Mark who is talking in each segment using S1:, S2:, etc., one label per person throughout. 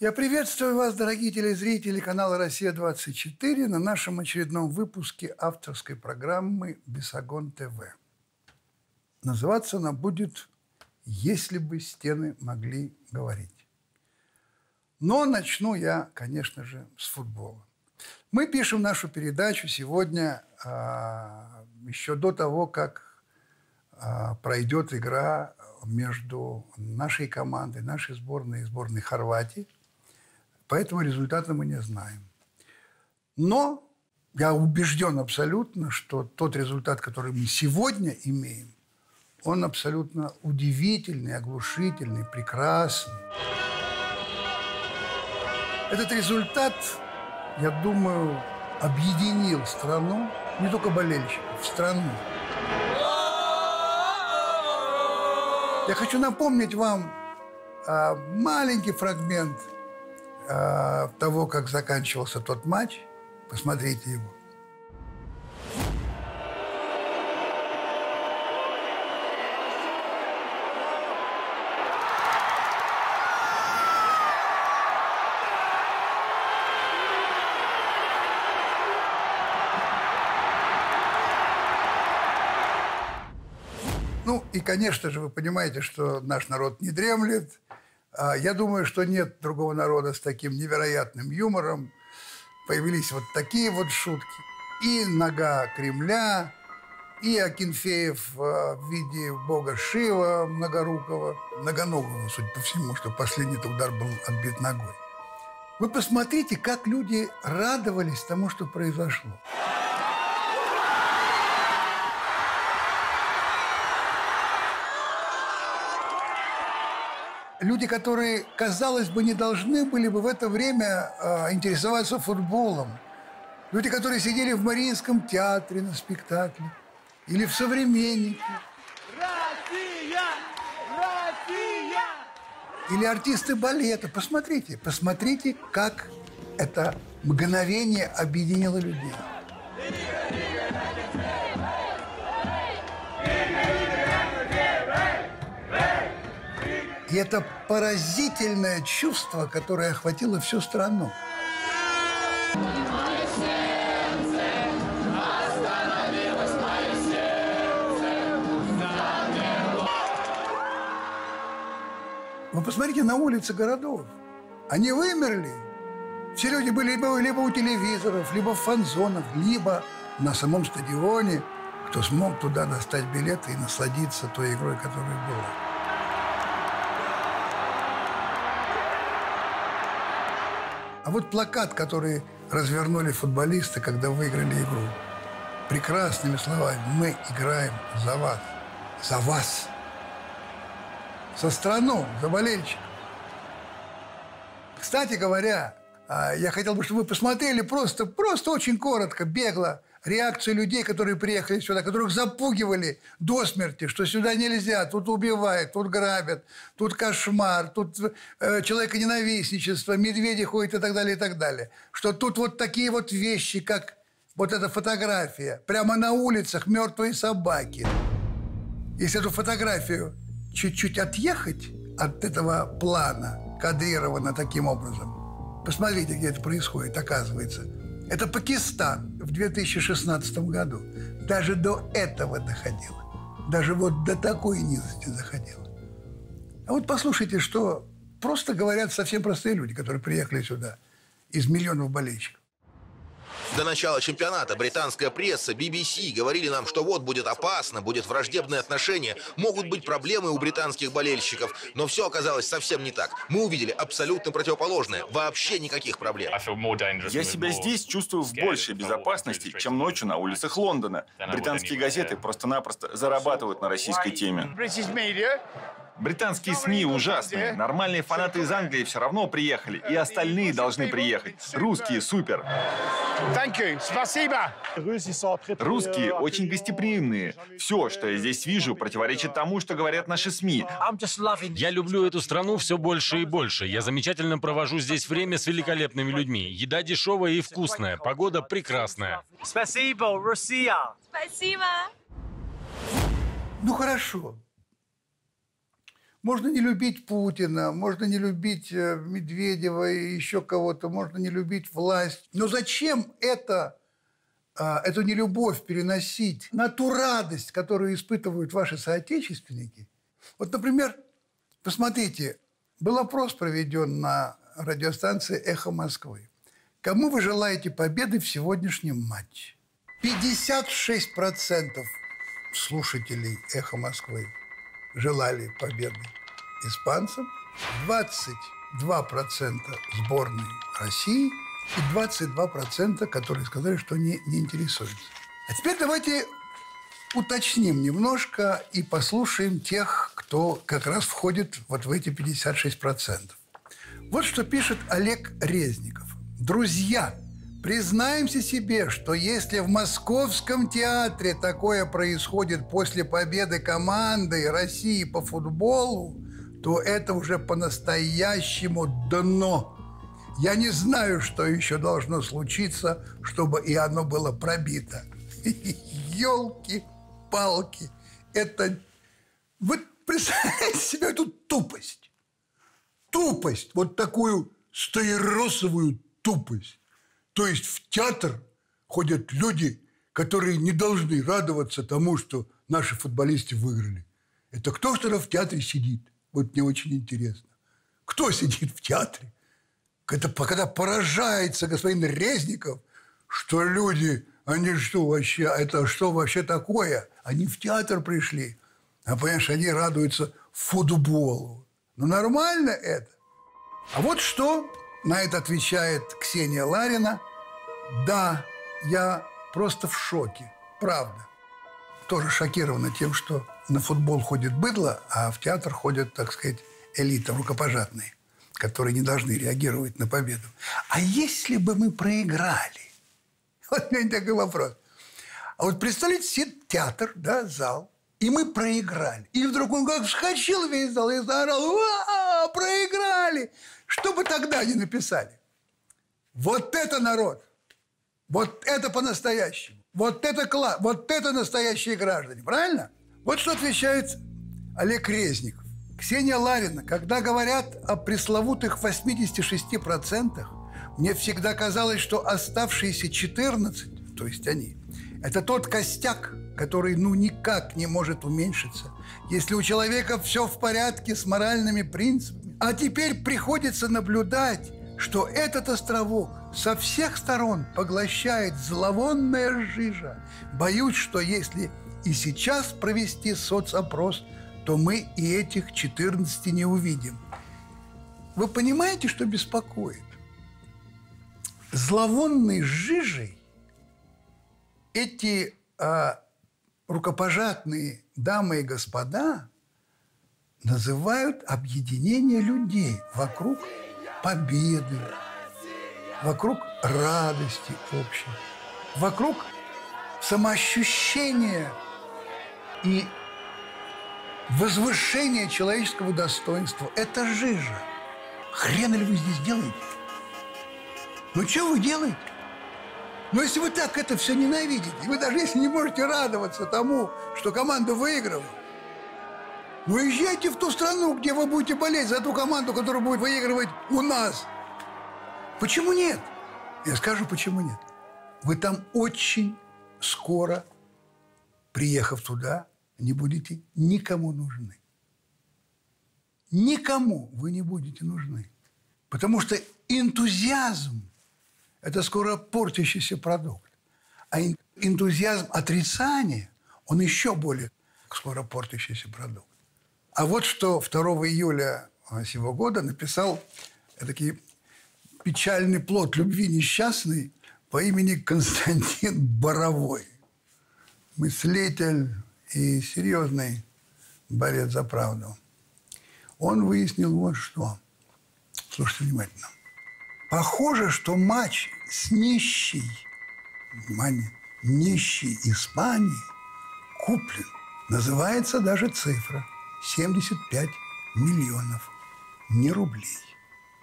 S1: Я приветствую вас, дорогие телезрители канала «Россия-24» на нашем очередном выпуске авторской программы «Бесогон ТВ». Называться она будет «Если бы стены могли говорить». Но начну я, конечно же, с футбола. Мы пишем нашу передачу сегодня а, еще до того, как а, пройдет игра между нашей командой, нашей сборной и сборной Хорватии – Поэтому результата мы не знаем. Но я убежден абсолютно, что тот результат, который мы сегодня имеем, он абсолютно удивительный, оглушительный, прекрасный. Этот результат, я думаю, объединил страну, не только болельщиков, страну. Я хочу напомнить вам а, маленький фрагмент – э, того, как заканчивался тот матч, посмотрите его. Ну и, конечно же, вы понимаете, что наш народ не дремлет, я думаю, что нет другого народа с таким невероятным юмором. Появились вот такие вот шутки. И нога Кремля, и Акинфеев а, в виде бога Шива многорукого, многоногого, судя по всему, что последний удар был отбит ногой. Вы посмотрите, как люди радовались тому, что произошло. Люди, которые, казалось бы, не должны были бы в это время э, интересоваться футболом. Люди, которые сидели в Мариинском театре на спектакле или в «Современнике». Россия! Россия! Или артисты балета. Посмотрите, посмотрите, как это мгновение объединило людей. И это поразительное чувство, которое охватило всю страну. Вы посмотрите на улицы городов. Они вымерли. Все люди были либо, либо у телевизоров, либо в фанзонах, либо на самом стадионе, кто смог туда достать билеты и насладиться той игрой, которая была. А вот плакат, который развернули футболисты, когда выиграли игру. Прекрасными словами. Мы играем за вас. За вас. Со страну, за болельщиков. Кстати говоря, а, я хотел бы, чтобы вы посмотрели просто, просто очень коротко, бегло реакцию людей, которые приехали сюда, которых запугивали до смерти, что сюда нельзя, тут убивают, тут грабят, тут кошмар, тут э, человеконенавистничество, медведи ходят и так далее, и так далее. Что тут вот такие вот вещи, как вот эта фотография, прямо на улицах мертвые собаки. Если эту фотографию чуть-чуть отъехать от этого плана, кадрировано таким образом, посмотрите, где это происходит, оказывается – это Пакистан в 2016 году. Даже до этого доходило. Даже вот до такой низости доходило. А вот послушайте, что просто говорят совсем простые люди, которые приехали сюда из миллионов болельщиков.
S2: До начала чемпионата британская пресса, BBC говорили нам, что вот будет опасно, будет враждебное отношение, могут быть проблемы у британских болельщиков. Но все оказалось совсем не так. Мы увидели абсолютно противоположное. Вообще никаких проблем.
S3: Я себя здесь чувствую в большей безопасности, чем ночью на улицах Лондона. Британские газеты просто-напросто зарабатывают на российской теме. Британские СМИ ужасные. Нормальные фанаты из Англии все равно приехали. И остальные должны приехать. Русские супер. Спасибо. Русские очень гостеприимные. Все, что я здесь вижу, противоречит тому, что говорят наши СМИ.
S4: Я люблю эту страну все больше и больше. Я замечательно провожу здесь время с великолепными людьми. Еда дешевая и вкусная. Погода прекрасная. Спасибо,
S1: Россия. Спасибо. Ну хорошо. Можно не любить Путина, можно не любить э, Медведева и еще кого-то, можно не любить власть. Но зачем это, а, эту нелюбовь переносить на ту радость, которую испытывают ваши соотечественники? Вот, например, посмотрите, был опрос проведен на радиостанции «Эхо Москвы». Кому вы желаете победы в сегодняшнем матче? 56% слушателей «Эхо Москвы» желали победы испанцам, 22% сборной России и 22%, которые сказали, что не, не интересуются. А теперь давайте уточним немножко и послушаем тех, кто как раз входит вот в эти 56%. Вот что пишет Олег Резников. Друзья, признаемся себе, что если в Московском театре такое происходит после победы команды России по футболу, то это уже по-настоящему дно. Я не знаю, что еще должно случиться, чтобы и оно было пробито. Елки-палки. Это... Вы представляете себе эту тупость? Тупость. Вот такую стаиросовую тупость. То есть в театр ходят люди, которые не должны радоваться тому, что наши футболисты выиграли. Это кто что в театре сидит? Вот мне очень интересно. Кто сидит в театре? Это когда поражается господин Резников, что люди, они что вообще, это что вообще такое? Они в театр пришли, а понимаешь, они радуются футболу. Ну нормально это. А вот что на это отвечает Ксения Ларина. Да, я просто в шоке, правда. Тоже шокирована тем, что на футбол ходит быдло, а в театр ходят, так сказать, элита рукопожатные, которые не должны реагировать на победу. А если бы мы проиграли? Вот у меня такой вопрос. А вот представьте себе театр, да, зал, и мы проиграли. И вдруг он как вскочил весь зал и заорал, «Уа, проиграли!» Что бы тогда они написали? Вот это народ! Вот это по-настоящему! Вот это класс! Вот это настоящие граждане! Правильно? Вот что отвечает Олег Резников. Ксения Ларина, когда говорят о пресловутых 86%, мне всегда казалось, что оставшиеся 14, то есть они, это тот костяк, который ну никак не может уменьшиться, если у человека все в порядке с моральными принципами. А теперь приходится наблюдать, что этот островок со всех сторон поглощает зловонная жижа. Боюсь, что если и сейчас провести соцопрос, то мы и этих 14 не увидим. Вы понимаете, что беспокоит? Зловонной жижей эти а, рукопожатные дамы и господа называют объединение людей вокруг победы, вокруг радости общей, вокруг самоощущения и возвышения человеческого достоинства – это жижа. Хрен ли вы здесь делаете? Ну, что вы делаете? Но если вы так это все ненавидите, вы даже если не можете радоваться тому, что команда выиграла, ну езжайте в ту страну, где вы будете болеть за ту команду, которая будет выигрывать у нас. Почему нет? Я скажу, почему нет. Вы там очень скоро, приехав туда, не будете никому нужны. Никому вы не будете нужны. Потому что энтузиазм – это скоро портящийся продукт. А энтузиазм отрицания, он еще более скоро портящийся продукт. А вот что 2 июля сего года написал такой печальный плод любви несчастный по имени Константин Боровой. Мыслитель и серьезный борец за правду. Он выяснил вот что. Слушайте внимательно. Похоже, что матч с нищей, внимание, нищей Испании куплен. Называется даже цифра 75 миллионов, не рублей.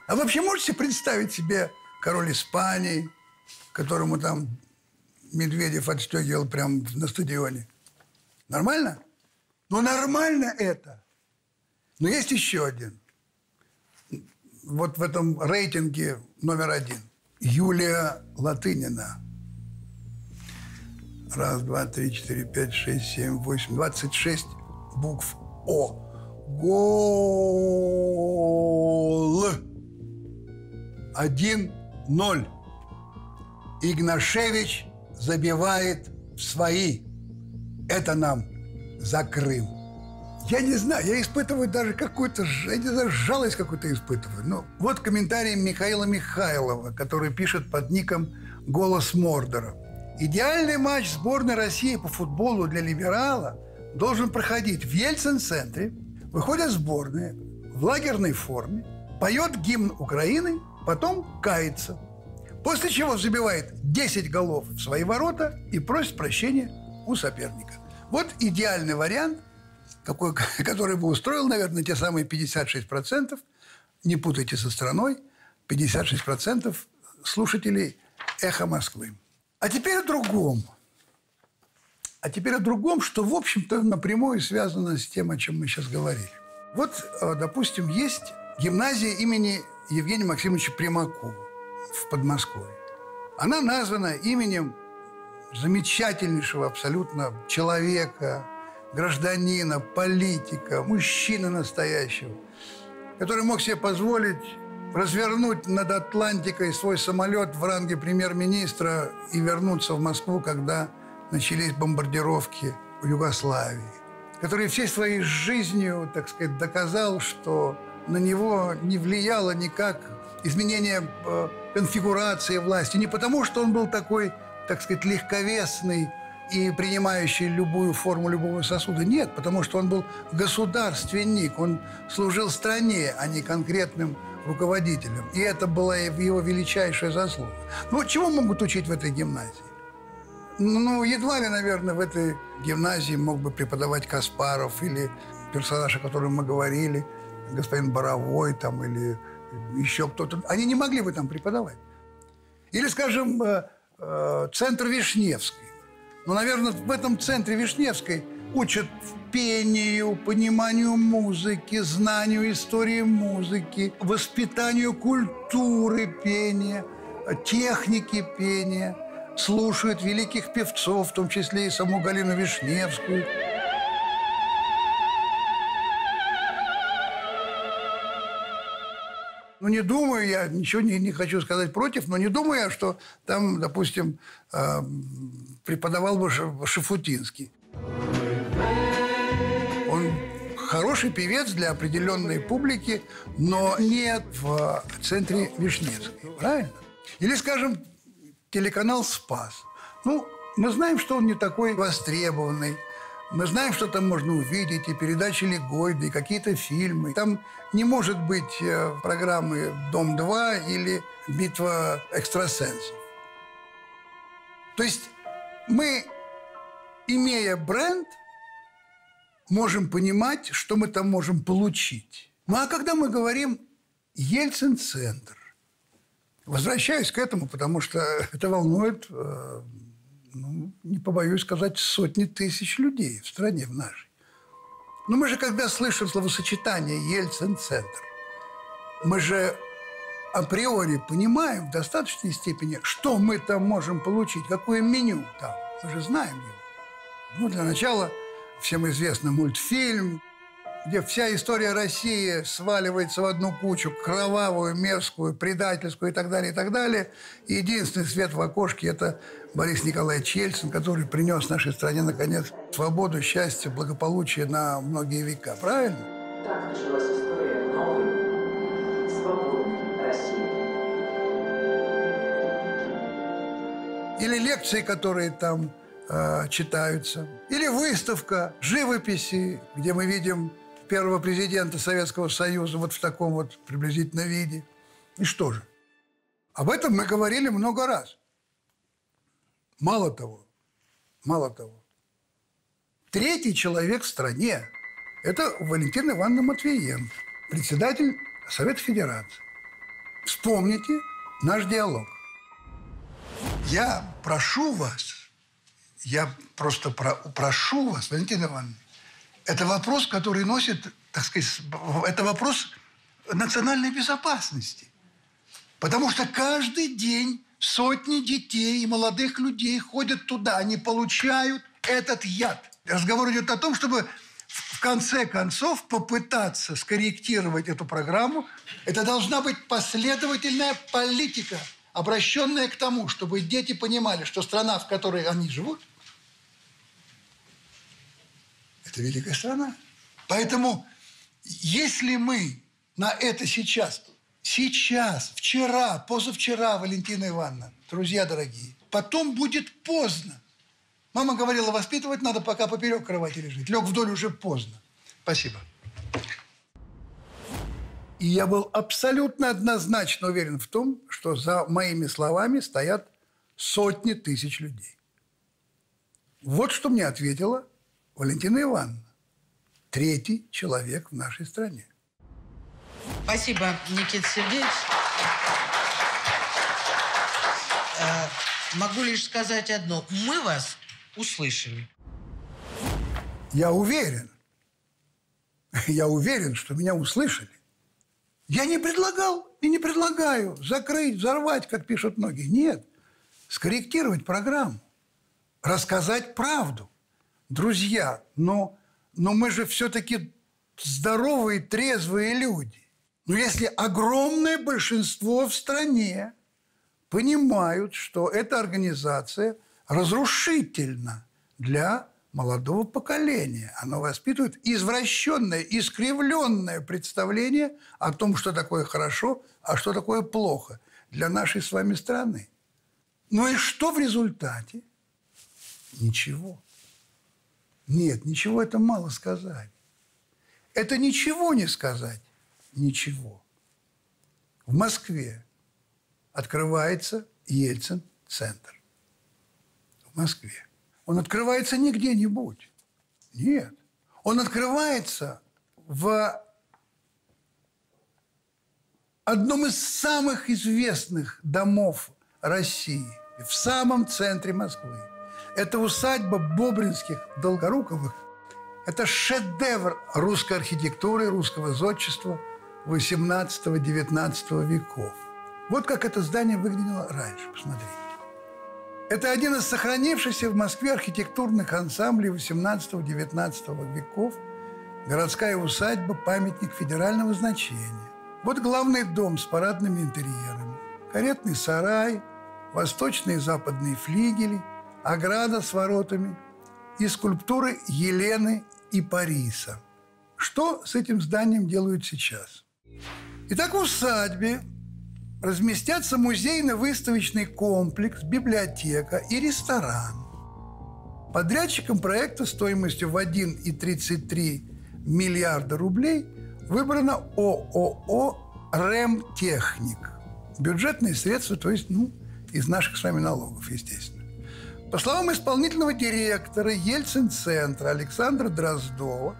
S1: А вообще можете представить себе король Испании, которому там Медведев отстегивал прямо на стадионе? Нормально? Ну, нормально это. Но есть еще один. Вот в этом рейтинге номер один. Юлия Латынина. Раз, два, три, четыре, пять, шесть, семь, восемь, двадцать шесть букв О. Гол. Один, ноль. Игнашевич забивает свои. Это нам за Крым. Я не знаю, я испытываю даже какую-то, я не знаю, жалость какую-то испытываю. Ну, вот комментарий Михаила Михайлова, который пишет под ником «Голос Мордора». Идеальный матч сборной России по футболу для либерала должен проходить в Ельцин-центре. Выходят сборные в лагерной форме, поет гимн Украины, потом кается. После чего забивает 10 голов в свои ворота и просит прощения у соперника. Вот идеальный вариант – какой, который бы устроил, наверное, те самые 56%, не путайте со страной, 56% слушателей «Эхо Москвы». А теперь о другом. А теперь о другом, что, в общем-то, напрямую связано с тем, о чем мы сейчас говорили. Вот, э, допустим, есть гимназия имени Евгения Максимовича Примакова в Подмосковье. Она названа именем замечательнейшего абсолютно человека, гражданина, политика, мужчины настоящего, который мог себе позволить развернуть над Атлантикой свой самолет в ранге премьер-министра и вернуться в Москву, когда начались бомбардировки в Югославии, который всей своей жизнью, так сказать, доказал, что на него не влияло никак изменение э, конфигурации власти. Не потому, что он был такой, так сказать, легковесный, и принимающий любую форму любого сосуда. Нет, потому что он был государственник, он служил стране, а не конкретным руководителем. И это была его величайшая заслуга. Ну, чего могут учить в этой гимназии? Ну, едва ли, наверное, в этой гимназии мог бы преподавать Каспаров или персонаж, о котором мы говорили, господин Боровой там или еще кто-то. Они не могли бы там преподавать. Или, скажем, э, э, центр Вишневский. Но, ну, наверное, в этом центре Вишневской учат пению, пониманию музыки, знанию истории музыки, воспитанию культуры пения, техники пения, слушают великих певцов, в том числе и саму Галину Вишневскую. Ну, не думаю я, ничего не, не хочу сказать против, но не думаю я, что там, допустим, э, преподавал бы Шафутинский. Он хороший певец для определенной публики, но нет в центре Вишневской. Правильно? Или, скажем, телеканал «Спас». Ну, мы знаем, что он не такой востребованный. Мы знаем, что там можно увидеть, и передачи Легойда, и какие-то фильмы. Там не может быть э, программы «Дом-2» или «Битва экстрасенсов». То есть мы, имея бренд, можем понимать, что мы там можем получить. Ну а когда мы говорим Ельцин-центр, возвращаюсь к этому, потому что это волнует, э, ну, не побоюсь сказать, сотни тысяч людей в стране в нашей. Но мы же, когда слышим словосочетание Ельцин-центр, мы же априори понимаем в достаточной степени, что мы там можем получить, какое меню там. Мы же знаем его. Ну, для начала всем известный мультфильм, где вся история России сваливается в одну кучу, кровавую, мерзкую, предательскую и так далее, и так далее. И единственный свет в окошке – это Борис Николаевич Ельцин, который принес нашей стране, наконец, свободу, счастье, благополучие на многие века. Правильно? Так началась история новой, свободной или лекции, которые там э, читаются, или выставка живописи, где мы видим первого президента Советского Союза вот в таком вот приблизительно виде. И что же? Об этом мы говорили много раз. Мало того, мало того, третий человек в стране – это Валентина Ивановна Матвиенко, председатель Совета Федерации. Вспомните наш диалог. Я прошу вас, я просто про, прошу вас, Валентина Ивановна, Это вопрос, который носит, так сказать, это вопрос национальной безопасности. Потому что каждый день сотни детей и молодых людей ходят туда, они получают этот яд. Разговор идет о том, чтобы в конце концов попытаться скорректировать эту программу. Это должна быть последовательная политика, обращенная к тому, чтобы дети понимали, что страна, в которой они живут, это великая страна. Поэтому если мы на это сейчас, сейчас, вчера, позавчера, Валентина Ивановна, друзья дорогие, потом будет поздно. Мама говорила, воспитывать надо, пока поперек кровати лежит. Лег вдоль уже поздно. Спасибо. И я был абсолютно однозначно уверен в том, что за моими словами стоят сотни тысяч людей. Вот что мне ответила Валентина Ивановна. Третий человек в нашей стране.
S5: Спасибо, Никита Сергеевич. Э, могу лишь сказать одно. Мы вас услышали.
S1: Я уверен. Я уверен, что меня услышали. Я не предлагал и не предлагаю закрыть, взорвать, как пишут многие. Нет. Скорректировать программу. Рассказать правду. Друзья, но, но мы же все-таки здоровые, трезвые люди. Но если огромное большинство в стране понимают, что эта организация разрушительна для молодого поколения. Оно воспитывает извращенное, искривленное представление о том, что такое хорошо, а что такое плохо для нашей с вами страны. Ну и что в результате? Ничего. Нет, ничего это мало сказать. Это ничего не сказать. Ничего. В Москве открывается Ельцин-центр. В Москве. Он открывается не где-нибудь. Нет. Он открывается в одном из самых известных домов России, в самом центре Москвы. Это усадьба Бобринских Долгоруковых. Это шедевр русской архитектуры, русского зодчества 18-19 веков. Вот как это здание выглядело раньше, посмотрите. Это один из сохранившихся в Москве архитектурных ансамблей 18-19 веков. Городская усадьба – памятник федерального значения. Вот главный дом с парадными интерьерами. Каретный сарай, восточные и западные флигели, ограда с воротами и скульптуры Елены и Париса. Что с этим зданием делают сейчас? Итак, в усадьбе разместятся музейно-выставочный комплекс, библиотека и ресторан. Подрядчиком проекта стоимостью в 1,33 миллиарда рублей выбрано ООО «Ремтехник». Бюджетные средства, то есть, ну, из наших с вами налогов, естественно. По словам исполнительного директора Ельцин-центра Александра Дроздова,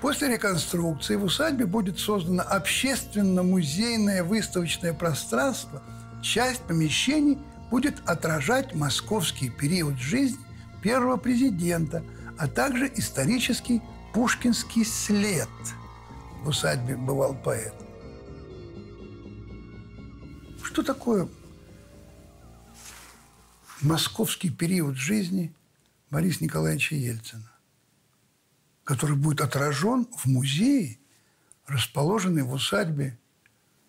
S1: После реконструкции в усадьбе будет создано общественно-музейное выставочное пространство. Часть помещений будет отражать московский период жизни первого президента, а также исторический пушкинский след. В усадьбе бывал поэт. Что такое московский период жизни Бориса Николаевича Ельцина? Который будет отражен в музее, расположенный в усадьбе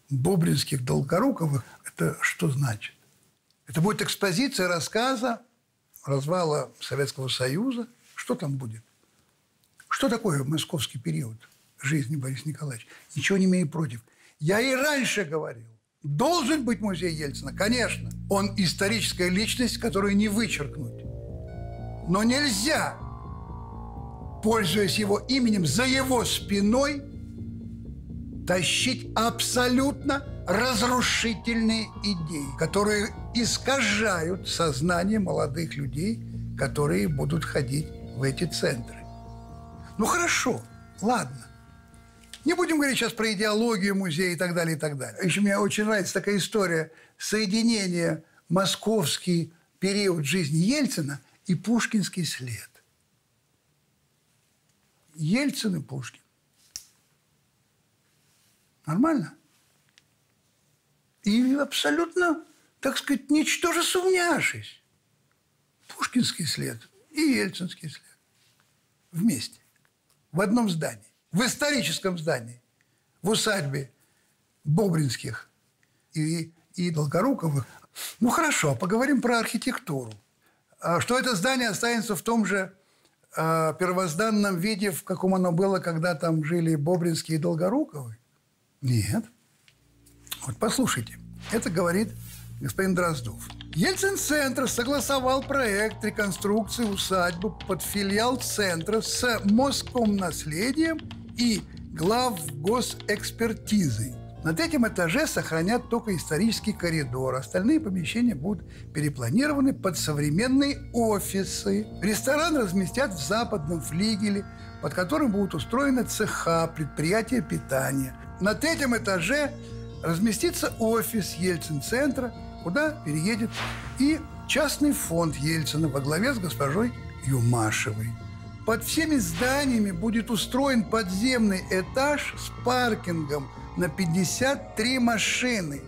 S1: Бобринских Долгоруковых. Это что значит? Это будет экспозиция рассказа развала Советского Союза. Что там будет? Что такое московский период жизни Бориса Николаевича? Ничего не имею против. Я и раньше говорил. Должен быть музей Ельцина, конечно. Он историческая личность, которую не вычеркнуть. Но нельзя пользуясь его именем, за его спиной тащить абсолютно разрушительные идеи, которые искажают сознание молодых людей, которые будут ходить в эти центры. Ну хорошо, ладно. Не будем говорить сейчас про идеологию музея и так далее, и так далее. Еще мне очень нравится такая история соединения московский период жизни Ельцина и пушкинский след. Ельцин и Пушкин. Нормально? И абсолютно, так сказать, ничтоже сумняшись. Пушкинский след и Ельцинский след. Вместе. В одном здании. В историческом здании. В усадьбе Бобринских и, и Долгоруковых. Ну, хорошо, поговорим про архитектуру. А что это здание останется в том же первозданном виде, в каком оно было, когда там жили Бобринские и Долгоруковы? Нет. Вот послушайте. Это говорит господин Дроздов. Ельцин-центр согласовал проект реконструкции усадьбы под филиал центра с Москомнаследием и глав госэкспертизой. На третьем этаже сохранят только исторический коридор. Остальные помещения будут перепланированы под современные офисы. Ресторан разместят в западном флигеле, под которым будут устроены цеха, предприятия питания. На третьем этаже разместится офис Ельцин-центра, куда переедет и частный фонд Ельцина во главе с госпожой Юмашевой. Под всеми зданиями будет устроен подземный этаж с паркингом на 53 машины.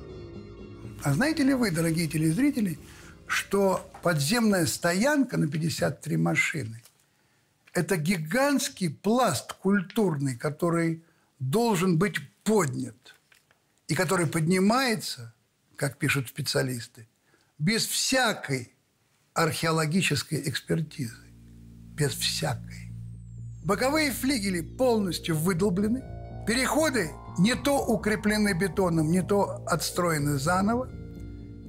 S1: А знаете ли вы, дорогие телезрители, что подземная стоянка на 53 машины – это гигантский пласт культурный, который должен быть поднят и который поднимается, как пишут специалисты, без всякой археологической экспертизы. Без всякой. Боковые флигели полностью выдолблены, переходы не то укреплены бетоном, не то отстроены заново.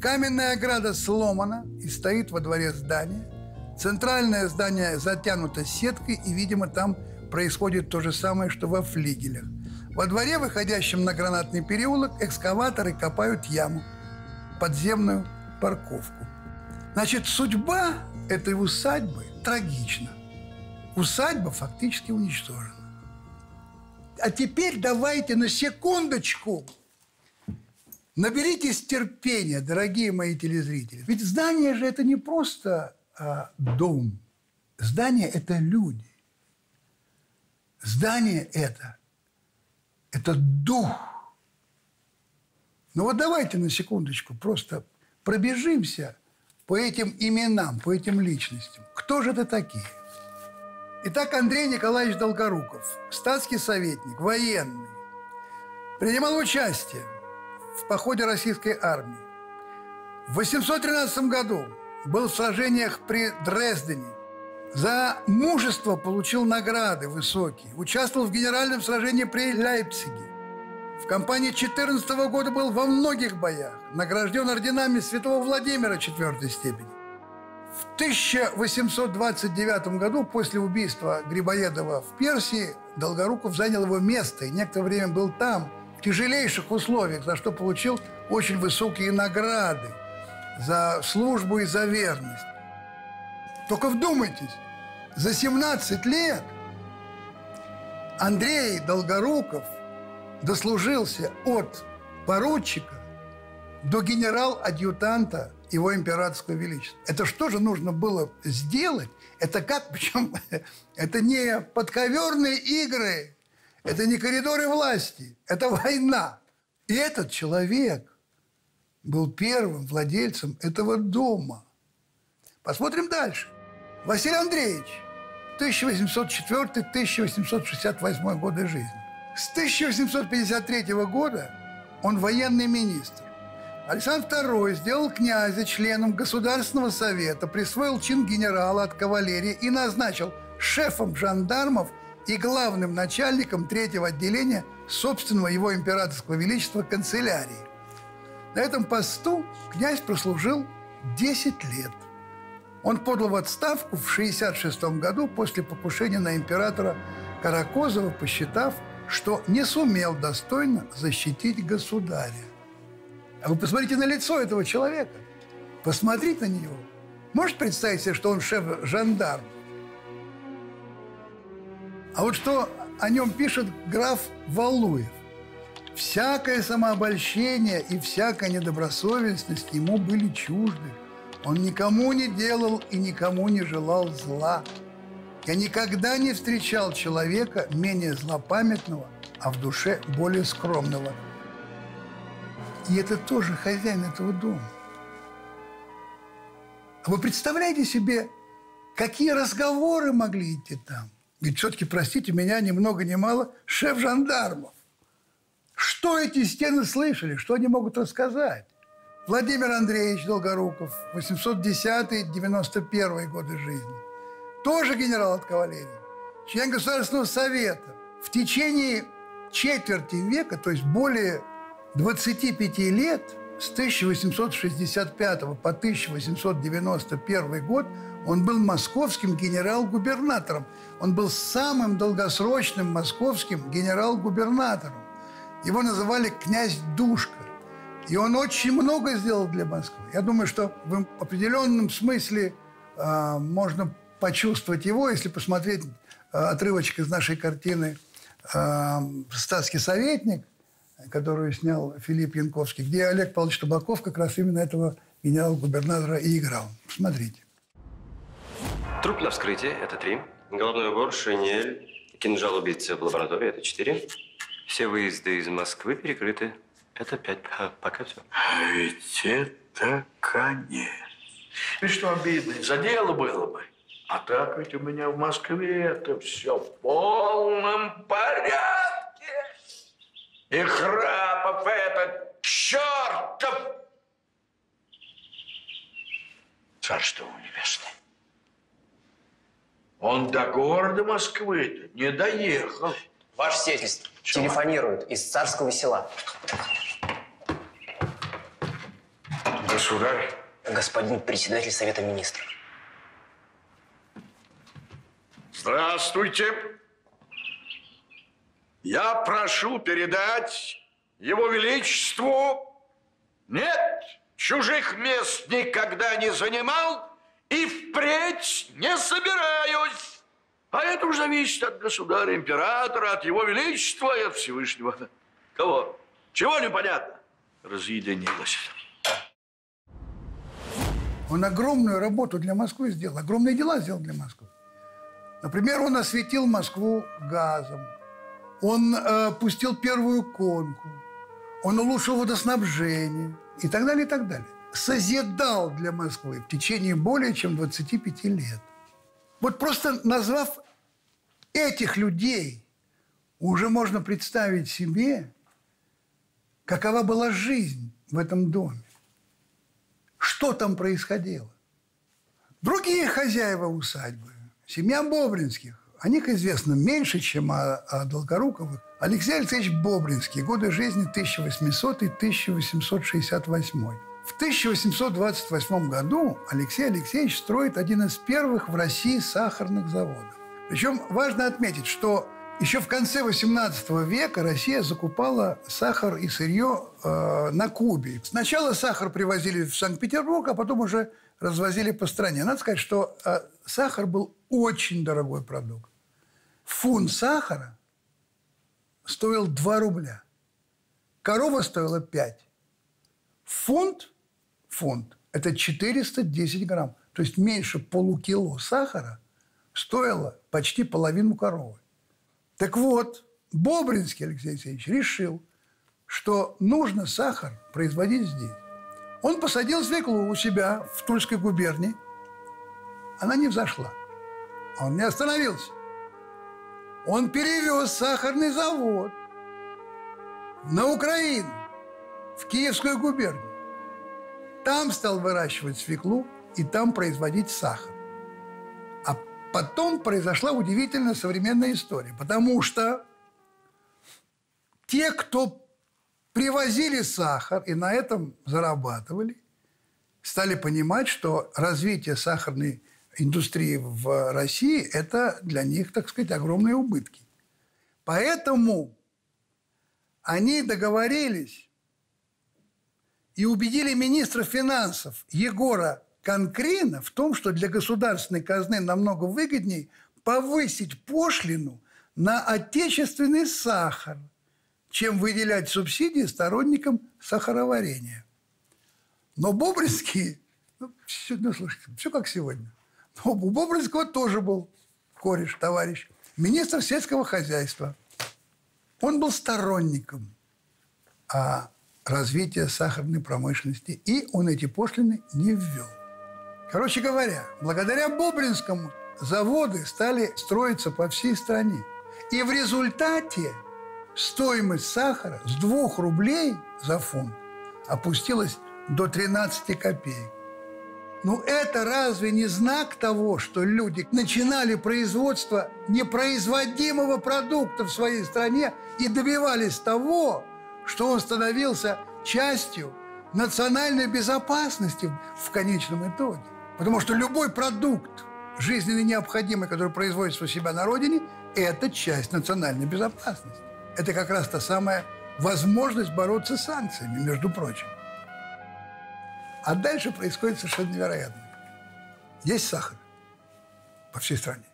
S1: Каменная ограда сломана и стоит во дворе здания. Центральное здание затянуто сеткой, и, видимо, там происходит то же самое, что во флигелях. Во дворе, выходящем на гранатный переулок, экскаваторы копают яму, подземную парковку. Значит, судьба этой усадьбы трагична. Усадьба фактически уничтожена. А теперь давайте на секундочку наберитесь терпения, дорогие мои телезрители. Ведь здание же это не просто а, дом. Здание – это люди. Здание – это, это дух. Ну вот давайте на секундочку просто пробежимся по этим именам, по этим личностям. Кто же это такие? Итак, Андрей Николаевич Долгоруков, статский советник, военный, принимал участие в походе российской армии. В 813 году был в сражениях при Дрездене. За мужество получил награды высокие. Участвовал в генеральном сражении при Лейпциге. В кампании 14 года был во многих боях. Награжден орденами святого Владимира четвертой степени. В 1829 году, после убийства Грибоедова в Персии, Долгоруков занял его место и некоторое время был там, в тяжелейших условиях, за что получил очень высокие награды за службу и за верность. Только вдумайтесь, за 17 лет Андрей Долгоруков дослужился от поручика до генерал-адъютанта его императорского величества. Это что же нужно было сделать? Это как, причем, это не подковерные игры, это не коридоры власти, это война. И этот человек был первым владельцем этого дома. Посмотрим дальше. Василий Андреевич, 1804-1868 годы жизни. С 1853 года он военный министр. Александр II сделал князя членом Государственного совета, присвоил чин генерала от кавалерии и назначил шефом жандармов и главным начальником третьего отделения собственного его императорского величества канцелярии. На этом посту князь прослужил 10 лет. Он подал в отставку в 1966 году после покушения на императора Каракозова, посчитав, что не сумел достойно защитить государя. А вы посмотрите на лицо этого человека. Посмотрите на него. Можете представить себе, что он шеф-жандарм? А вот что о нем пишет граф Валуев. Всякое самообольщение и всякая недобросовестность ему были чужды. Он никому не делал и никому не желал зла. Я никогда не встречал человека менее злопамятного, а в душе более скромного. И это тоже хозяин этого дома. А вы представляете себе, какие разговоры могли идти там? Ведь все-таки, простите меня, ни много ни мало, шеф жандармов. Что эти стены слышали? Что они могут рассказать? Владимир Андреевич Долгоруков, 810-91 годы жизни. Тоже генерал от кавалерии. Член Государственного Совета. В течение четверти века, то есть более 25 лет, с 1865 по 1891 год, он был московским генерал-губернатором. Он был самым долгосрочным московским генерал-губернатором. Его называли князь Душка. И он очень много сделал для Москвы. Я думаю, что в определенном смысле э, можно почувствовать его, если посмотреть э, отрывочек из нашей картины э, «Статский советник», которую снял Филипп Янковский, где Олег Павлович Табаков как раз именно этого генерал-губернатора и играл. Посмотрите.
S6: Труп на вскрытии – это три. Головной убор, шинель, кинжал убийцы в лаборатории – это четыре. Все выезды из Москвы перекрыты. Это пять. Пока все.
S7: А ведь это конец. И что обидно, за дело было бы. А так ведь у меня в Москве это все в полном порядке. И Храпов этот чертов! Царство небесное. Он до города Москвы не доехал.
S8: Ваше сельство телефонируют из царского села.
S7: Государь?
S8: Господин председатель Совета Министров.
S7: Здравствуйте. Я прошу передать Его Величеству нет, чужих мест никогда не занимал и впредь не собираюсь. А это уже зависит от государя-императора, от его величества и от Всевышнего. Кого? Чего непонятно? Разъединилось.
S1: Он огромную работу для Москвы сделал, огромные дела сделал для Москвы. Например, он осветил Москву газом, он э, пустил первую конку, он улучшил водоснабжение и так далее, и так далее. Созидал для Москвы в течение более чем 25 лет. Вот просто назвав этих людей, уже можно представить себе, какова была жизнь в этом доме. Что там происходило? Другие хозяева усадьбы, семья Бобринских, о них известно меньше, чем о, о Долгоруковых. Алексей Алексеевич Бобринский, годы жизни 1800-1868. В 1828 году Алексей Алексеевич строит один из первых в России сахарных заводов. Причем важно отметить, что еще в конце XVIII века Россия закупала сахар и сырье э, на Кубе. Сначала сахар привозили в Санкт-Петербург, а потом уже развозили по стране. Надо сказать, что э, сахар был очень дорогой продукт. Фунт сахара стоил 2 рубля. Корова стоила 5. Фунт фунт – это 410 грамм. То есть меньше полукило сахара стоило почти половину коровы. Так вот, Бобринский Алексей Алексеевич решил, что нужно сахар производить здесь. Он посадил свеклу у себя в Тульской губернии. Она не взошла. Он не остановился. Он перевез сахарный завод на Украину, в Киевскую губернию. Там стал выращивать свеклу и там производить сахар. А потом произошла удивительная современная история, потому что те, кто привозили сахар и на этом зарабатывали, стали понимать, что развитие сахарной индустрии в России – это для них, так сказать, огромные убытки. Поэтому они договорились и убедили министра финансов Егора Конкрина в том, что для государственной казны намного выгоднее повысить пошлину на отечественный сахар, чем выделять субсидии сторонникам сахароварения. Но Бобринский, ну, все, ну, слушайте, все как сегодня. Но у Бобринского тоже был кореш, товарищ, министр сельского хозяйства. Он был сторонником а, развития сахарной промышленности, и он эти пошлины не ввел. Короче говоря, благодаря Бобринскому заводы стали строиться по всей стране. И в результате стоимость сахара с 2 рублей за фунт опустилась до 13 копеек. Ну это разве не знак того, что люди начинали производство непроизводимого продукта в своей стране и добивались того, что он становился частью национальной безопасности в конечном итоге? Потому что любой продукт жизненно необходимый, который производится у себя на родине, это часть национальной безопасности. Это как раз та самая возможность бороться с санкциями, между прочим. А дальше происходит совершенно невероятно. Есть сахар по всей стране,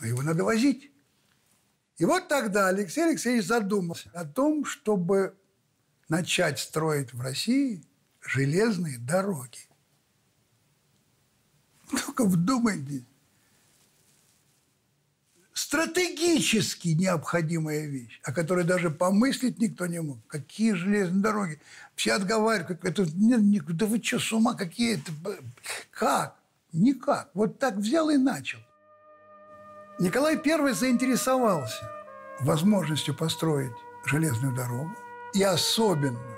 S1: но его надо возить. И вот тогда Алексей Алексеевич задумался о том, чтобы начать строить в России железные дороги. Только вдумайтесь. Стратегически необходимая вещь, о которой даже помыслить никто не мог. Какие железные дороги? Все отговаривают. Это, нет, нет, да вы что, с ума какие это? Как? Никак. Вот так взял и начал. Николай I заинтересовался возможностью построить железную дорогу и особенно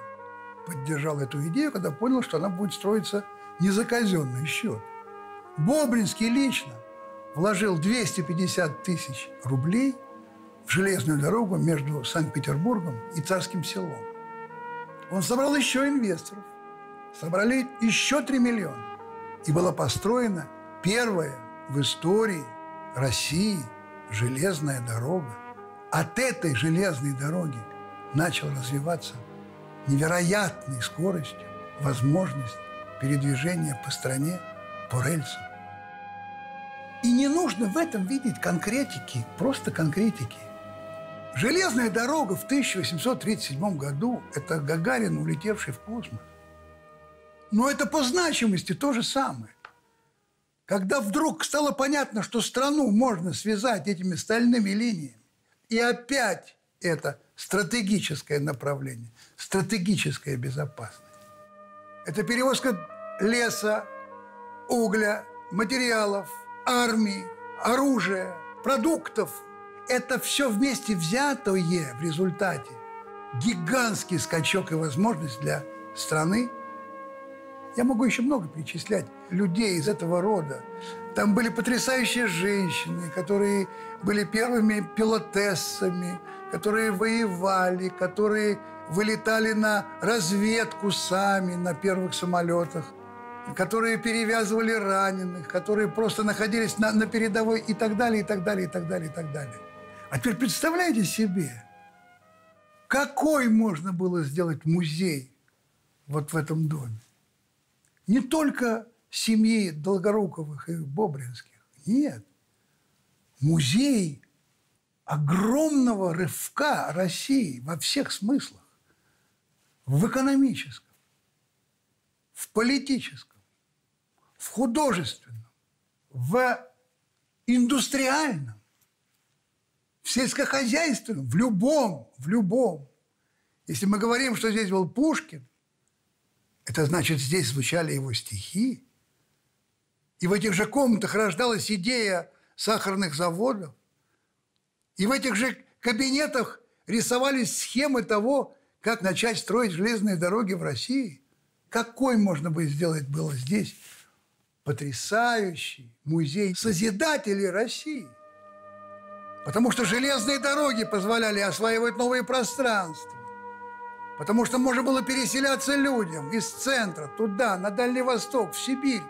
S1: поддержал эту идею, когда понял, что она будет строиться не за казенный счет. Бобринский лично вложил 250 тысяч рублей в железную дорогу между Санкт-Петербургом и Царским селом. Он собрал еще инвесторов, собрали еще 3 миллиона. И была построена первая в истории России железная дорога. От этой железной дороги начал развиваться невероятной скоростью возможность передвижения по стране по рельсам. И не нужно в этом видеть конкретики, просто конкретики. Железная дорога в 1837 году – это Гагарин, улетевший в космос. Но это по значимости то же самое. Когда вдруг стало понятно, что страну можно связать этими стальными линиями, и опять это стратегическое направление, стратегическая безопасность. Это перевозка леса, угля, материалов, армии, оружия, продуктов. Это все вместе взятое в результате гигантский скачок и возможность для страны. Я могу еще много перечислять людей из этого рода. Там были потрясающие женщины, которые были первыми пилотессами, которые воевали, которые вылетали на разведку сами на первых самолетах которые перевязывали раненых, которые просто находились на, на передовой и так далее, и так далее, и так далее, и так далее. А теперь представляете себе, какой можно было сделать музей вот в этом доме? Не только семьи Долгоруковых и Бобринских. Нет. Музей огромного рывка России во всех смыслах. В экономическом, в политическом, в художественном, в индустриальном, в сельскохозяйственном, в любом, в любом. Если мы говорим, что здесь был Пушкин, это значит, здесь звучали его стихи. И в этих же комнатах рождалась идея сахарных заводов. И в этих же кабинетах рисовались схемы того, как начать строить железные дороги в России. Какой можно бы сделать было здесь потрясающий музей созидателей России. Потому что железные дороги позволяли осваивать новые пространства. Потому что можно было переселяться людям из центра туда, на Дальний Восток, в Сибирь.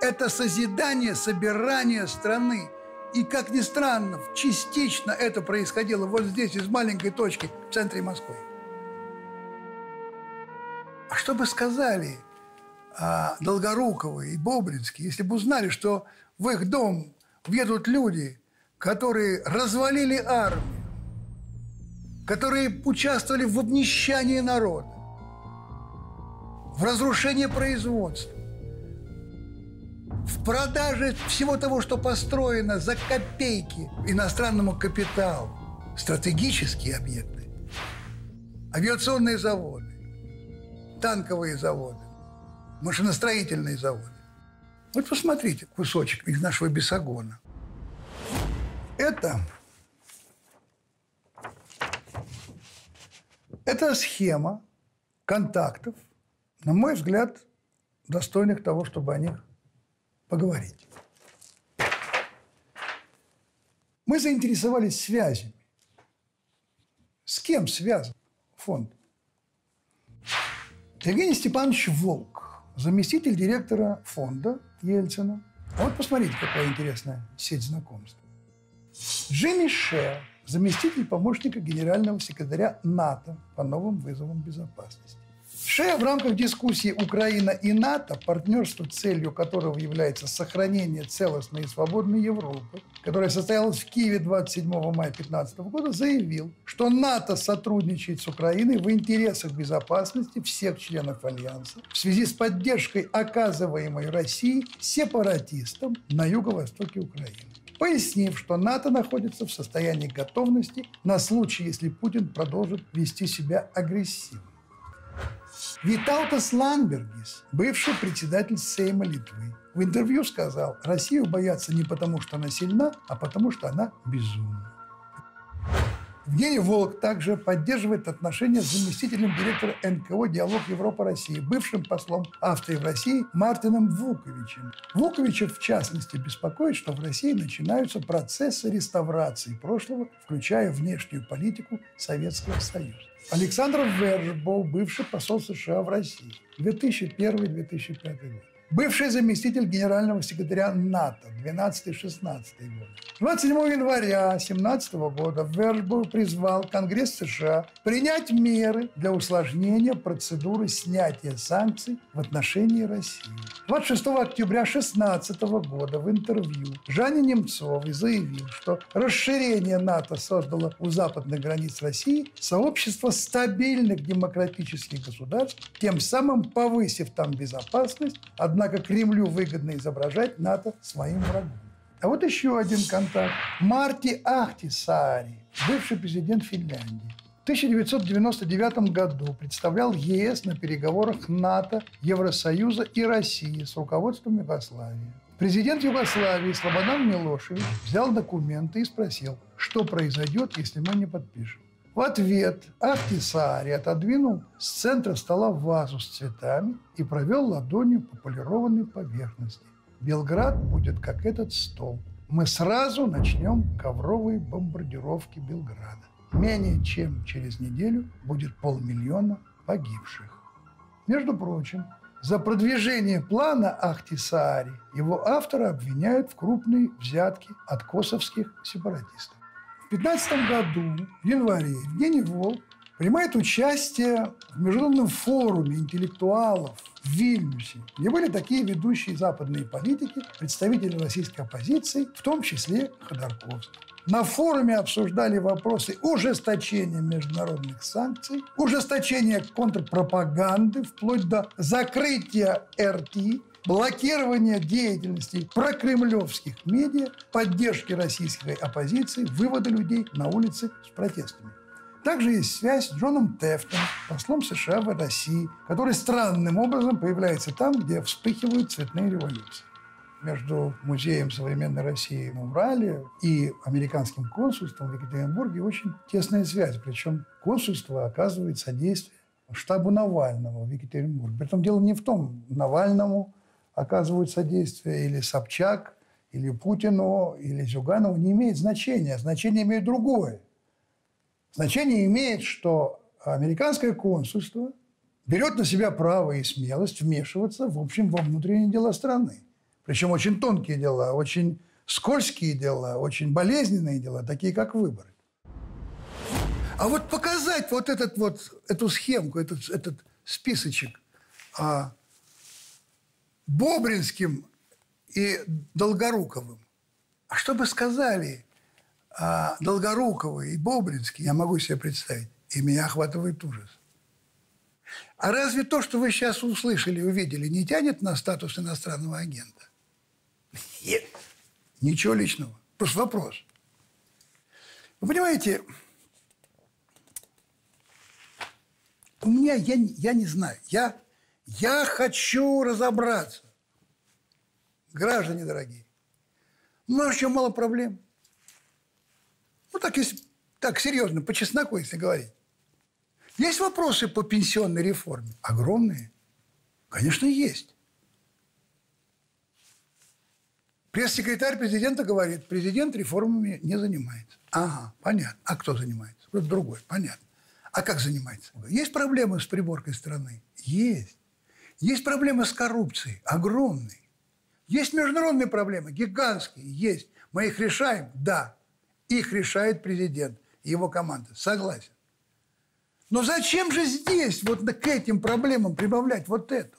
S1: Это созидание, собирание страны. И, как ни странно, частично это происходило вот здесь, из маленькой точки в центре Москвы. А что бы сказали Долгоруковы и Бобринский, если бы узнали, что в их дом въедут люди, которые развалили армию, которые участвовали в обнищании народа, в разрушении производства, в продаже всего того, что построено за копейки иностранному капиталу. Стратегические объекты, авиационные заводы, танковые заводы, машиностроительные заводы. Вот посмотрите кусочек из нашего бесогона. Это, это схема контактов, на мой взгляд, достойных того, чтобы о них поговорить. Мы заинтересовались связями. С кем связан фонд? Евгений Степанович Волк, заместитель директора фонда Ельцина. А вот посмотрите, какая интересная сеть знакомств. Джимми Ше, заместитель помощника генерального секретаря НАТО по новым вызовам безопасности. Шея в рамках дискуссии Украина и НАТО, партнерство, целью которого является сохранение целостной и свободной Европы, которая состоялась в Киеве 27 мая 2015 года, заявил, что НАТО сотрудничает с Украиной в интересах безопасности всех членов Альянса в связи с поддержкой, оказываемой России сепаратистам на юго-востоке Украины пояснив, что НАТО находится в состоянии готовности на случай, если Путин продолжит вести себя агрессивно. Витаутас Ланбергис, бывший председатель Сейма Литвы, в интервью сказал, Россию боятся не потому, что она сильна, а потому, что она безумна. Евгений Волк также поддерживает отношения с заместителем директора НКО «Диалог Европа-Россия», бывшим послом Австрии в России Мартином Вуковичем. Вуковича, в частности, беспокоит, что в России начинаются процессы реставрации прошлого, включая внешнюю политику Советского Союза. Александр Вершбоу, бывший посол США в России, 2001-2005 год. Бывший заместитель генерального секретаря НАТО 12-16 год. 27 января 2017 года Вершбоу призвал Конгресс США принять меры для усложнения процедуры снятия санкций в отношении России. 26 октября 2016 года в интервью Жанне Немцовой заявил, что расширение НАТО создало у западных границ России сообщество стабильных демократических государств, тем самым повысив там безопасность, однако Кремлю выгодно изображать НАТО своим врагом. А вот еще один контакт. Марти Ахтисари, бывший президент Финляндии. В 1999 году представлял ЕС на переговорах НАТО, Евросоюза и России с руководством Югославии. Президент Югославии Слободан Милошевич взял документы и спросил, что произойдет, если мы не подпишем. В ответ Ахтисари отодвинул с центра стола вазу с цветами и провел ладонью по полированной поверхности. Белград будет как этот стол. Мы сразу начнем ковровые бомбардировки Белграда. Менее чем через неделю будет полмиллиона погибших. Между прочим, за продвижение плана Ахтисаари его автора обвиняют в крупной взятке от косовских сепаратистов. В 2015 году, в январе, Евгений Волк принимает участие в международном форуме интеллектуалов в Вильнюсе, где были такие ведущие западные политики, представители российской оппозиции, в том числе Ходорковский. На форуме обсуждали вопросы ужесточения международных санкций, ужесточения контрпропаганды, вплоть до закрытия РТ, блокирования деятельности прокремлевских медиа, поддержки российской оппозиции, вывода людей на улицы с протестами. Также есть связь с Джоном Тефтом, послом США в России, который странным образом появляется там, где вспыхивают цветные революции. Между Музеем современной России на Урале и американским консульством в Екатеринбурге очень тесная связь. Причем консульство оказывает содействие штабу Навального в Екатеринбурге. Притом дело не в том, Навальному оказывают содействие или Собчак, или Путину, или Зюганову. Не имеет значения. Значение имеет другое. Значение имеет, что американское консульство берет на себя право и смелость вмешиваться, в общем, во внутренние дела страны. Причем очень тонкие дела, очень скользкие дела, очень болезненные дела, такие как выборы. А вот показать вот, этот вот эту схемку, этот, этот списочек а, Бобринским и Долгоруковым. А что бы сказали а Долгоруковый и Бобринский, я могу себе представить, и меня охватывает ужас. А разве то, что вы сейчас услышали, увидели, не тянет на статус иностранного агента? Нет. Ничего личного. Просто вопрос. Вы понимаете, у меня, я, я не знаю, я, я хочу разобраться. Граждане дорогие, у нас еще мало проблем. Ну, так, если, так серьезно, по чесноку, если говорить. Есть вопросы по пенсионной реформе? Огромные. Конечно, есть. Пресс-секретарь президента говорит, президент реформами не занимается. Ага, понятно. А кто занимается? Кто-то другой, понятно. А как занимается? Есть проблемы с приборкой страны? Есть. Есть проблемы с коррупцией? Огромные. Есть международные проблемы? Гигантские? Есть. Мы их решаем? Да. Их решает президент и его команда. Согласен. Но зачем же здесь вот к этим проблемам прибавлять вот эту?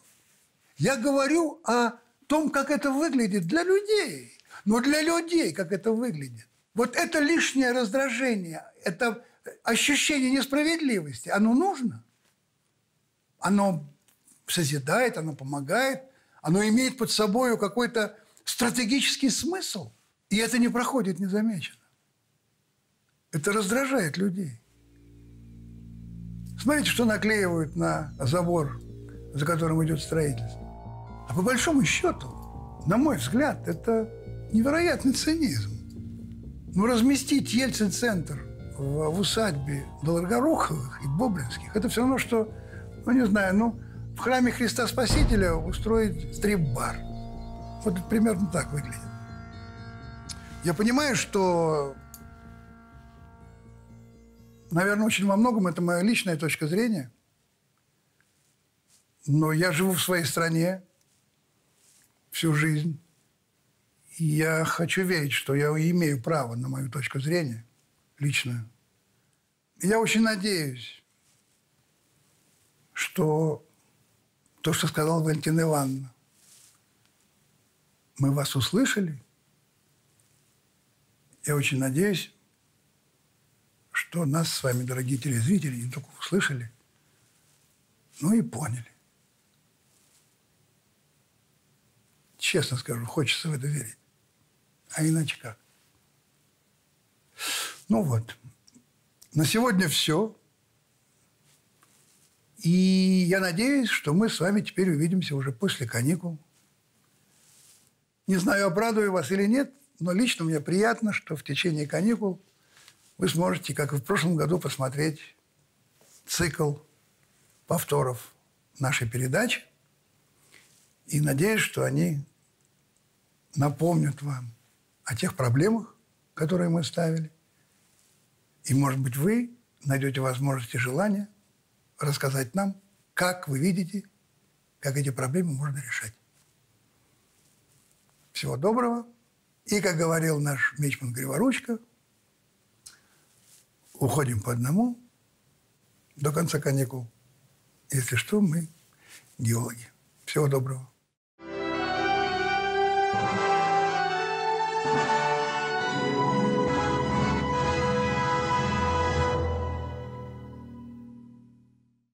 S1: Я говорю о том, как это выглядит для людей. Но для людей, как это выглядит. Вот это лишнее раздражение, это ощущение несправедливости, оно нужно. Оно созидает, оно помогает, оно имеет под собой какой-то стратегический смысл. И это не проходит незамеченно. Это раздражает людей. Смотрите, что наклеивают на забор, за которым идет строительство. А по большому счету, на мой взгляд, это невероятный цинизм. Ну, разместить Ельцин-центр в, в усадьбе Долгоруховых и Боблинских, это все равно, что, ну, не знаю, ну, в храме Христа Спасителя устроить стрип-бар. Вот примерно так выглядит. Я понимаю, что, наверное, очень во многом это моя личная точка зрения. Но я живу в своей стране, всю жизнь. И я хочу верить, что я имею право на мою точку зрения личную. Я очень надеюсь, что то, что сказал Валентина Ивановна, мы вас услышали. Я очень надеюсь, что нас с вами, дорогие телезрители, не только услышали, но и поняли. Честно скажу, хочется в это верить. А иначе как? Ну вот. На сегодня все. И я надеюсь, что мы с вами теперь увидимся уже после каникул. Не знаю, обрадую вас или нет, но лично мне приятно, что в течение каникул вы сможете, как и в прошлом году, посмотреть цикл повторов нашей передачи. И надеюсь, что они напомнят вам о тех проблемах, которые мы ставили. И, может быть, вы найдете возможность и желание рассказать нам, как вы видите, как эти проблемы можно решать. Всего доброго. И, как говорил наш Мечман Гриворучка, уходим по одному до конца каникул. Если что, мы геологи. Всего доброго.